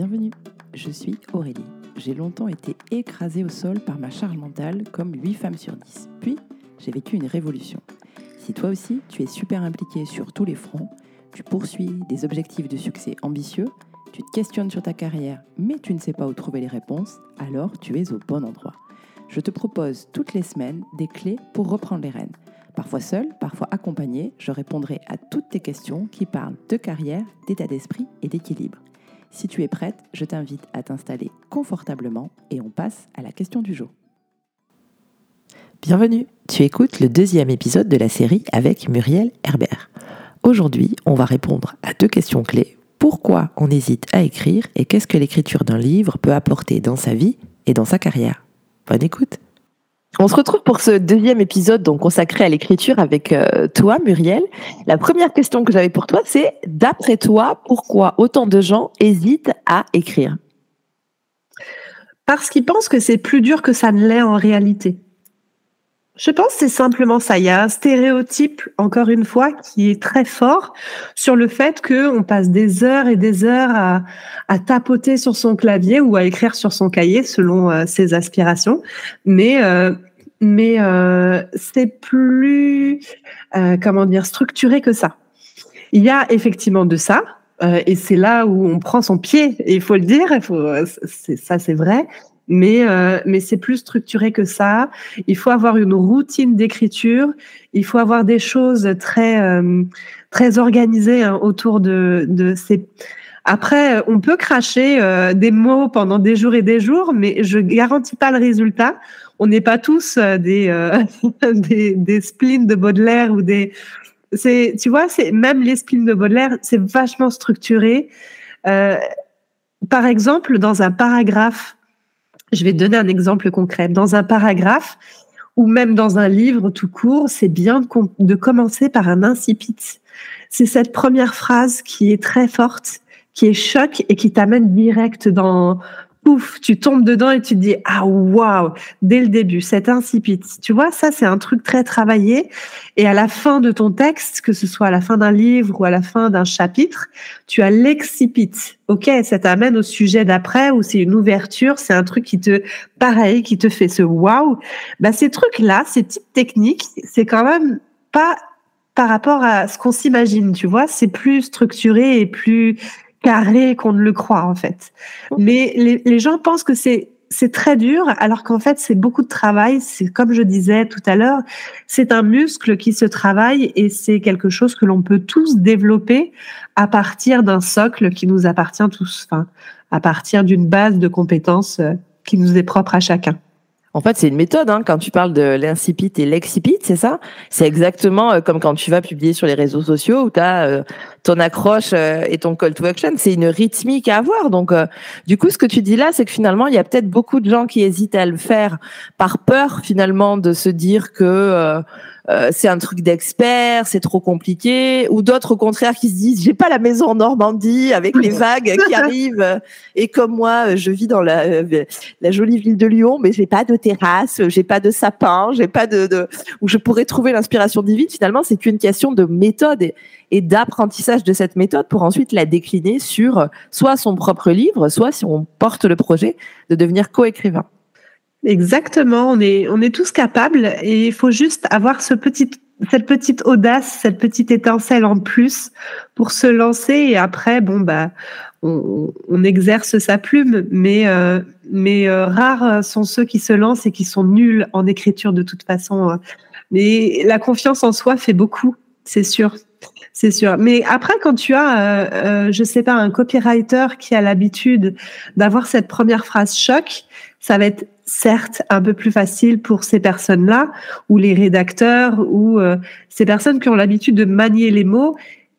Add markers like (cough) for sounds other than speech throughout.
Bienvenue, je suis Aurélie. J'ai longtemps été écrasée au sol par ma charge mentale comme 8 femmes sur 10. Puis, j'ai vécu une révolution. Si toi aussi, tu es super impliqué sur tous les fronts, tu poursuis des objectifs de succès ambitieux, tu te questionnes sur ta carrière, mais tu ne sais pas où trouver les réponses, alors tu es au bon endroit. Je te propose toutes les semaines des clés pour reprendre les rênes. Parfois seul, parfois accompagné, je répondrai à toutes tes questions qui parlent de carrière, d'état d'esprit et d'équilibre. Si tu es prête, je t'invite à t'installer confortablement et on passe à la question du jour. Bienvenue, tu écoutes le deuxième épisode de la série avec Muriel Herbert. Aujourd'hui, on va répondre à deux questions clés. Pourquoi on hésite à écrire et qu'est-ce que l'écriture d'un livre peut apporter dans sa vie et dans sa carrière? Bonne écoute on se retrouve pour ce deuxième épisode donc consacré à l'écriture avec euh, toi, Muriel. La première question que j'avais pour toi, c'est d'après toi, pourquoi autant de gens hésitent à écrire? Parce qu'ils pensent que c'est plus dur que ça ne l'est en réalité. Je pense que c'est simplement ça. Il y a un stéréotype, encore une fois, qui est très fort sur le fait qu'on passe des heures et des heures à, à, tapoter sur son clavier ou à écrire sur son cahier selon euh, ses aspirations. Mais euh, mais euh, c'est plus euh, comment dire structuré que ça. Il y a effectivement de ça, euh, et c'est là où on prend son pied. Il faut le dire, faut, ça c'est vrai. Mais euh, mais c'est plus structuré que ça. Il faut avoir une routine d'écriture. Il faut avoir des choses très euh, très organisées hein, autour de de ces après, on peut cracher euh, des mots pendant des jours et des jours, mais je garantis pas le résultat on n'est pas tous euh, des, euh, (laughs) des, des spleens de Baudelaire ou des c'est tu vois c'est même les spleens de Baudelaire c'est vachement structuré euh, par exemple dans un paragraphe je vais donner un exemple concret. Dans un paragraphe ou même dans un livre tout court c'est bien de, de commencer par un incipit. C'est cette première phrase qui est très forte qui est choc et qui t'amène direct dans pouf, tu tombes dedans et tu te dis ah waouh dès le début, c'est insipide. Tu vois, ça c'est un truc très travaillé. Et à la fin de ton texte, que ce soit à la fin d'un livre ou à la fin d'un chapitre, tu as l'excipit. Ok, ça t'amène au sujet d'après ou c'est une ouverture, c'est un truc qui te pareil, qui te fait ce waouh. Bah ces trucs là, ces petites techniques, c'est quand même pas par rapport à ce qu'on s'imagine, tu vois, c'est plus structuré et plus carré qu'on ne le croit en fait. Mais les, les gens pensent que c'est c'est très dur, alors qu'en fait c'est beaucoup de travail. C'est comme je disais tout à l'heure, c'est un muscle qui se travaille et c'est quelque chose que l'on peut tous développer à partir d'un socle qui nous appartient tous, enfin à partir d'une base de compétences euh, qui nous est propre à chacun. En fait, c'est une méthode. Hein. Quand tu parles de l'incipit et l'excipit, c'est ça? C'est exactement euh, comme quand tu vas publier sur les réseaux sociaux où tu as euh, ton accroche euh, et ton call to action. C'est une rythmique à avoir. Donc, du coup, ce que tu dis là, c'est que finalement, il y a peut-être beaucoup de gens qui hésitent à le faire par peur, finalement, de se dire que euh, c'est un truc d'expert, c'est trop compliqué, ou d'autres au contraire qui se disent j'ai pas la maison en Normandie avec les (laughs) vagues qui arrivent et comme moi je vis dans la, euh, la jolie ville de Lyon mais j'ai pas de terrasse, j'ai pas de sapin, j'ai pas de, de, où je pourrais trouver l'inspiration divine. Finalement c'est qu'une question de méthode et, et d'apprentissage de cette méthode pour ensuite la décliner sur soit son propre livre, soit si on porte le projet de devenir co-écrivain. Exactement, on est, on est tous capables et il faut juste avoir ce petit, cette petite audace, cette petite étincelle en plus pour se lancer et après, bon, bah, on, on exerce sa plume, mais, euh, mais euh, rares sont ceux qui se lancent et qui sont nuls en écriture de toute façon. Hein. Mais la confiance en soi fait beaucoup, c'est sûr. C'est sûr. Mais après, quand tu as, euh, euh, je sais pas, un copywriter qui a l'habitude d'avoir cette première phrase choc, ça va être certes un peu plus facile pour ces personnes-là, ou les rédacteurs, ou euh, ces personnes qui ont l'habitude de manier les mots.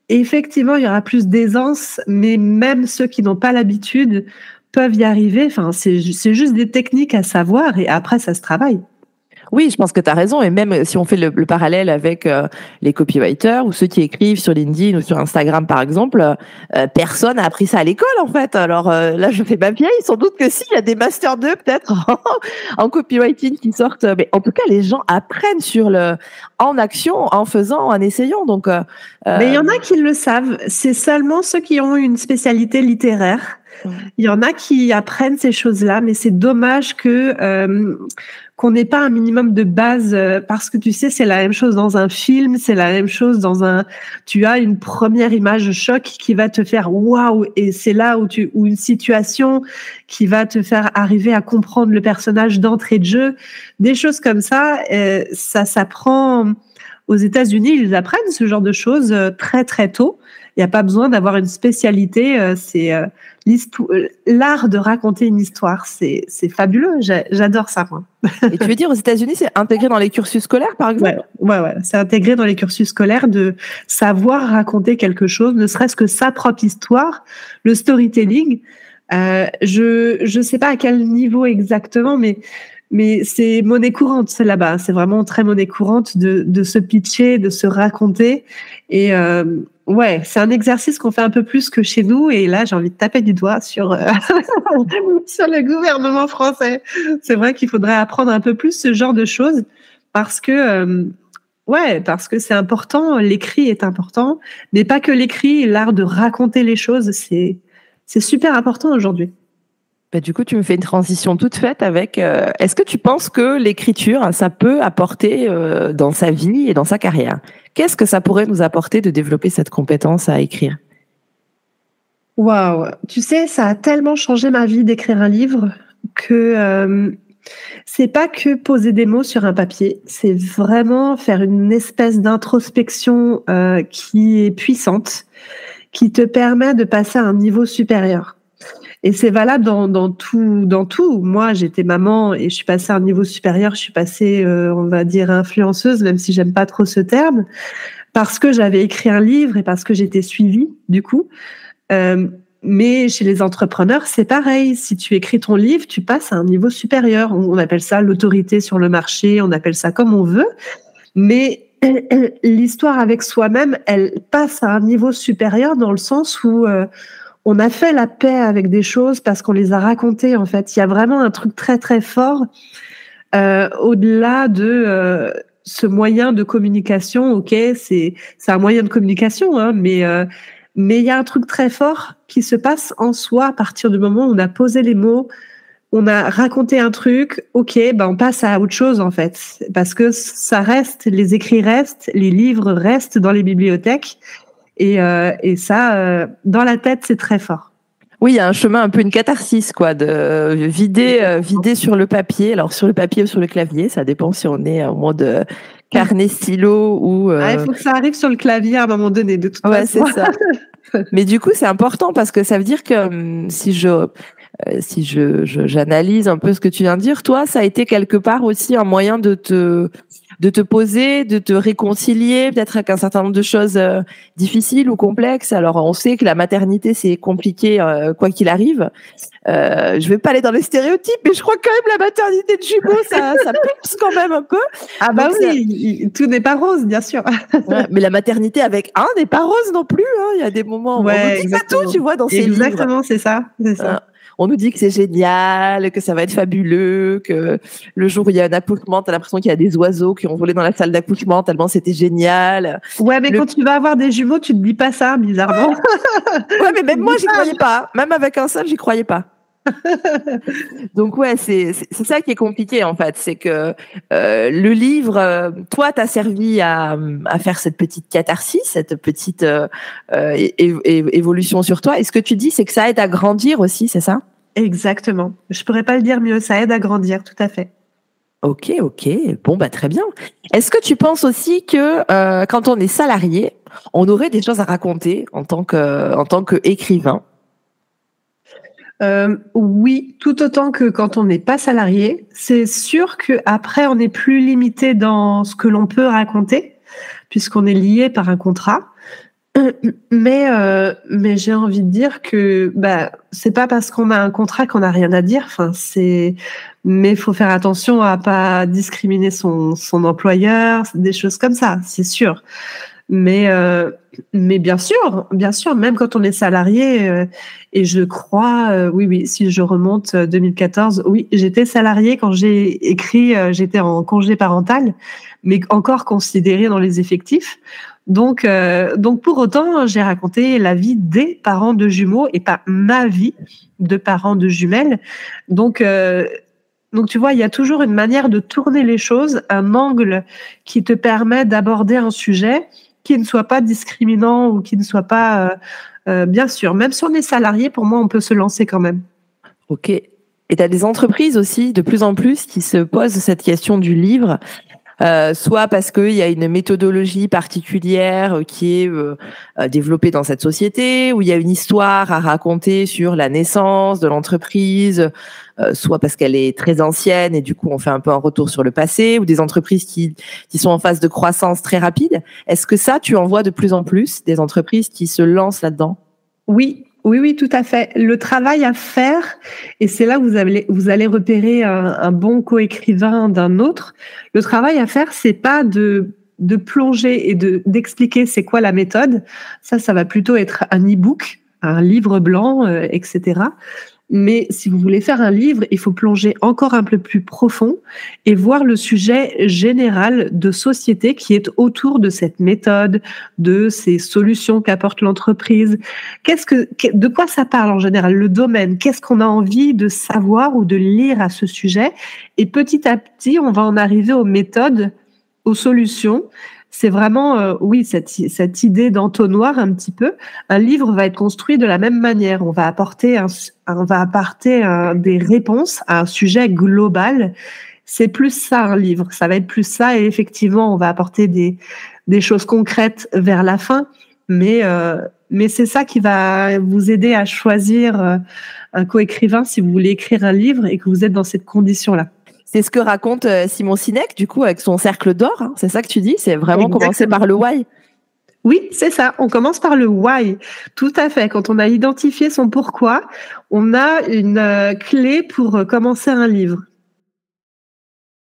effectivement, il y aura plus d'aisance, mais même ceux qui n'ont pas l'habitude peuvent y arriver. Enfin, c'est juste des techniques à savoir et après, ça se travaille. Oui, je pense que tu as raison. Et même si on fait le, parallèle avec euh, les copywriters ou ceux qui écrivent sur LinkedIn ou sur Instagram, par exemple, euh, personne n'a appris ça à l'école, en fait. Alors euh, là, je fais ma vieille. Sans doute que si, il y a des Master 2 peut-être (laughs) en copywriting qui sortent. Mais en tout cas, les gens apprennent sur le, en action, en faisant, en essayant. Donc, mais il y en a qui le savent. C'est seulement ceux qui ont une spécialité littéraire Il y en a qui apprennent ces choses-là, mais c'est dommage que euh, qu'on n'ait pas un minimum de base euh, parce que tu sais, c'est la même chose dans un film, c'est la même chose dans un. Tu as une première image choc qui va te faire waouh, et c'est là où tu ou une situation qui va te faire arriver à comprendre le personnage d'entrée de jeu, des choses comme ça. Euh, ça s'apprend aux États-Unis, ils apprennent ce genre de choses très très tôt. Il n'y a pas besoin d'avoir une spécialité. Euh, c'est euh, euh, l'art de raconter une histoire. C'est fabuleux. J'adore ça, moi. Et tu veux dire aux États-Unis, c'est intégré dans les cursus scolaires, par exemple? Ouais, ouais, C'est intégré dans les cursus scolaires de savoir raconter quelque chose, ne serait-ce que sa propre histoire, le storytelling. je ne sais pas à quel niveau exactement, mais mais c'est monnaie courante, là-bas. C'est vraiment très monnaie courante de, de se pitcher, de se raconter. Et euh, ouais, c'est un exercice qu'on fait un peu plus que chez nous. Et là, j'ai envie de taper du doigt sur, euh, (laughs) sur le gouvernement français. C'est vrai qu'il faudrait apprendre un peu plus ce genre de choses parce que, euh, ouais, parce que c'est important. L'écrit est important, mais pas que l'écrit, l'art de raconter les choses, c'est, c'est super important aujourd'hui. Bah, du coup, tu me fais une transition toute faite avec. Euh, est-ce que tu penses que l'écriture, ça peut apporter euh, dans sa vie et dans sa carrière? Qu'est-ce que ça pourrait nous apporter de développer cette compétence à écrire? Waouh Tu sais, ça a tellement changé ma vie d'écrire un livre que euh, c'est pas que poser des mots sur un papier, c'est vraiment faire une espèce d'introspection qui est puissante, qui te permet de passer à un niveau supérieur. Et c'est valable dans, dans, tout, dans tout. Moi, j'étais maman et je suis passée à un niveau supérieur. Je suis passée, euh, on va dire, influenceuse, même si j'aime pas trop ce terme, parce que j'avais écrit un livre et parce que j'étais suivie, du coup. Euh, mais chez les entrepreneurs, c'est pareil. Si tu écris ton livre, tu passes à un niveau supérieur. On, appelle ça l'autorité sur le marché, on appelle ça comme on veut. Mais (clears throat) l'histoire avec soi-même, elle passe à un niveau supérieur dans le sens où euh, on a fait la paix avec des choses parce qu'on les a racontées en fait. Il y a vraiment un truc très très fort euh, au-delà de euh, ce moyen de communication. Ok, c'est c'est un moyen de communication, hein, mais euh, mais il y a un truc très fort qui se passe en soi à partir du moment où on a posé les mots, on a raconté un truc. Ok, ben on passe à autre chose en fait parce que ça reste, les écrits restent, les livres restent dans les bibliothèques et, euh, et ça, euh, dans la tête, c'est très fort. Oui, il y a un chemin un peu une catharsis, quoi, de vider, euh, vider sur le papier. Alors sur le papier ou sur le clavier, ça dépend si on est en mode carnet stylo ou. Ah, il faut que ça arrive sur le clavier à un moment donné, de toute ouais, façon. c'est ça. (laughs) Mais du coup, c'est important parce que ça veut dire que hum, si je si je j'analyse un peu ce que tu viens de dire, toi, ça a été quelque part aussi un moyen de te de te poser, de te réconcilier, peut-être avec un certain nombre de choses euh, difficiles ou complexes. Alors, on sait que la maternité, c'est compliqué euh, quoi qu'il arrive. Euh, je vais pas aller dans les stéréotypes, mais je crois quand même la maternité de jumeaux, ça, ça quand même un peu. Ah bah oui, tout n'est pas rose, bien sûr. (laughs) mais la maternité avec un n'est pas rose non plus. Hein. Il y a des moments où on dit pas tout, tu vois, dans ces Exactement, c'est ça, c'est ça on nous dit que c'est génial, que ça va être fabuleux, que le jour où il y a un accouchement, t'as l'impression qu'il y a des oiseaux qui ont volé dans la salle d'accouchement tellement c'était génial. Ouais, mais quand tu vas avoir des jumeaux, tu te dis pas ça, bizarrement. (laughs) ouais, mais même moi, j'y croyais pas. Même avec un seul, j'y croyais pas. (laughs) Donc ouais, c'est c'est ça qui est compliqué en fait, c'est que euh, le livre, euh, toi, t'as servi à, à faire cette petite catharsis, cette petite euh, évolution sur toi. Et ce que tu dis, c'est que ça aide à grandir aussi, c'est ça? Exactement. Je pourrais pas le dire mieux. Ça aide à grandir, tout à fait. Ok, ok. Bon, bah très bien. Est-ce que tu penses aussi que quand on est salarié, on aurait des choses à raconter en tant que en tant qu'écrivain? Euh, oui, tout autant que quand on n'est pas salarié. C'est sûr qu'après, on est plus limité dans ce que l'on peut raconter, puisqu'on est lié par un contrat. Mais, euh, mais j'ai envie de dire que bah, c'est pas parce qu'on a un contrat qu'on n'a rien à dire. Enfin, c'est, mais faut faire attention à pas discriminer son, son employeur, des choses comme ça, c'est sûr. Mais, euh, mais bien sûr, bien sûr, même quand on est salarié, euh, et je crois, euh, oui, oui, si je remonte 2014, oui, j'étais salarié quand j'ai écrit, j'étais en congé parental, mais encore considéré dans les effectifs. Donc, euh, donc pour autant, j'ai raconté la vie des parents de jumeaux et pas ma vie de parents de jumelles. Donc, euh, donc tu vois, il y a toujours une manière de tourner les choses, un angle qui te permet d'aborder un sujet qui ne soit pas discriminant ou qui ne soit pas, euh, bien sûr, même si on est salarié, pour moi, on peut se lancer quand même. Ok. Et tu as des entreprises aussi, de plus en plus, qui se posent cette question du livre. Euh, soit parce qu'il y a une méthodologie particulière euh, qui est euh, développée dans cette société, où il y a une histoire à raconter sur la naissance de l'entreprise, soit parce qu'elle est très ancienne et du coup on fait un peu un retour sur le passé, ou des entreprises qui, qui sont en phase de croissance très rapide. Est-ce que ça, tu en vois de plus en plus, des entreprises qui se lancent là-dedans? Oui, oui, oui, tout à fait. Le travail à faire, et c'est là où vous allez, vous allez repérer un, bon coécrivain d'un autre. Le travail à faire, c'est pas de de plonger et de d'expliquer c'est quoi la méthode. Ça, ça va plutôt être un e-book, un livre blanc, euh, etc. Mais si vous voulez faire un livre, il faut plonger encore un peu plus profond et voir le sujet général de société qui est autour de cette méthode, de ces solutions qu'apporte l'entreprise. Qu'est-ce que, de quoi ça parle en général, le domaine? Qu'est-ce qu'on a envie de savoir ou de lire à ce sujet? Et petit à petit, on va en arriver aux méthodes, aux solutions c'est vraiment, euh, oui, cette, cette idée d'entonnoir un petit peu. Un livre va être construit de la même manière. On va apporter, un, on va apporter des réponses à un sujet global. C'est plus ça un livre. Ça va être plus ça et effectivement, on va apporter des, des choses concrètes vers la fin. Mais, euh, mais c'est ça qui va vous aider à choisir euh, un coécrivain si vous voulez écrire un livre et que vous êtes dans cette condition-là. C'est ce que raconte euh, Simon Sinek, du coup, avec son cercle d'or. Hein. C'est ça que tu dis? C'est vraiment commencer par le why oui, c'est ça. On commence par le why. Tout à fait. Quand on a identifié son pourquoi, on a une euh, clé pour euh, commencer un livre.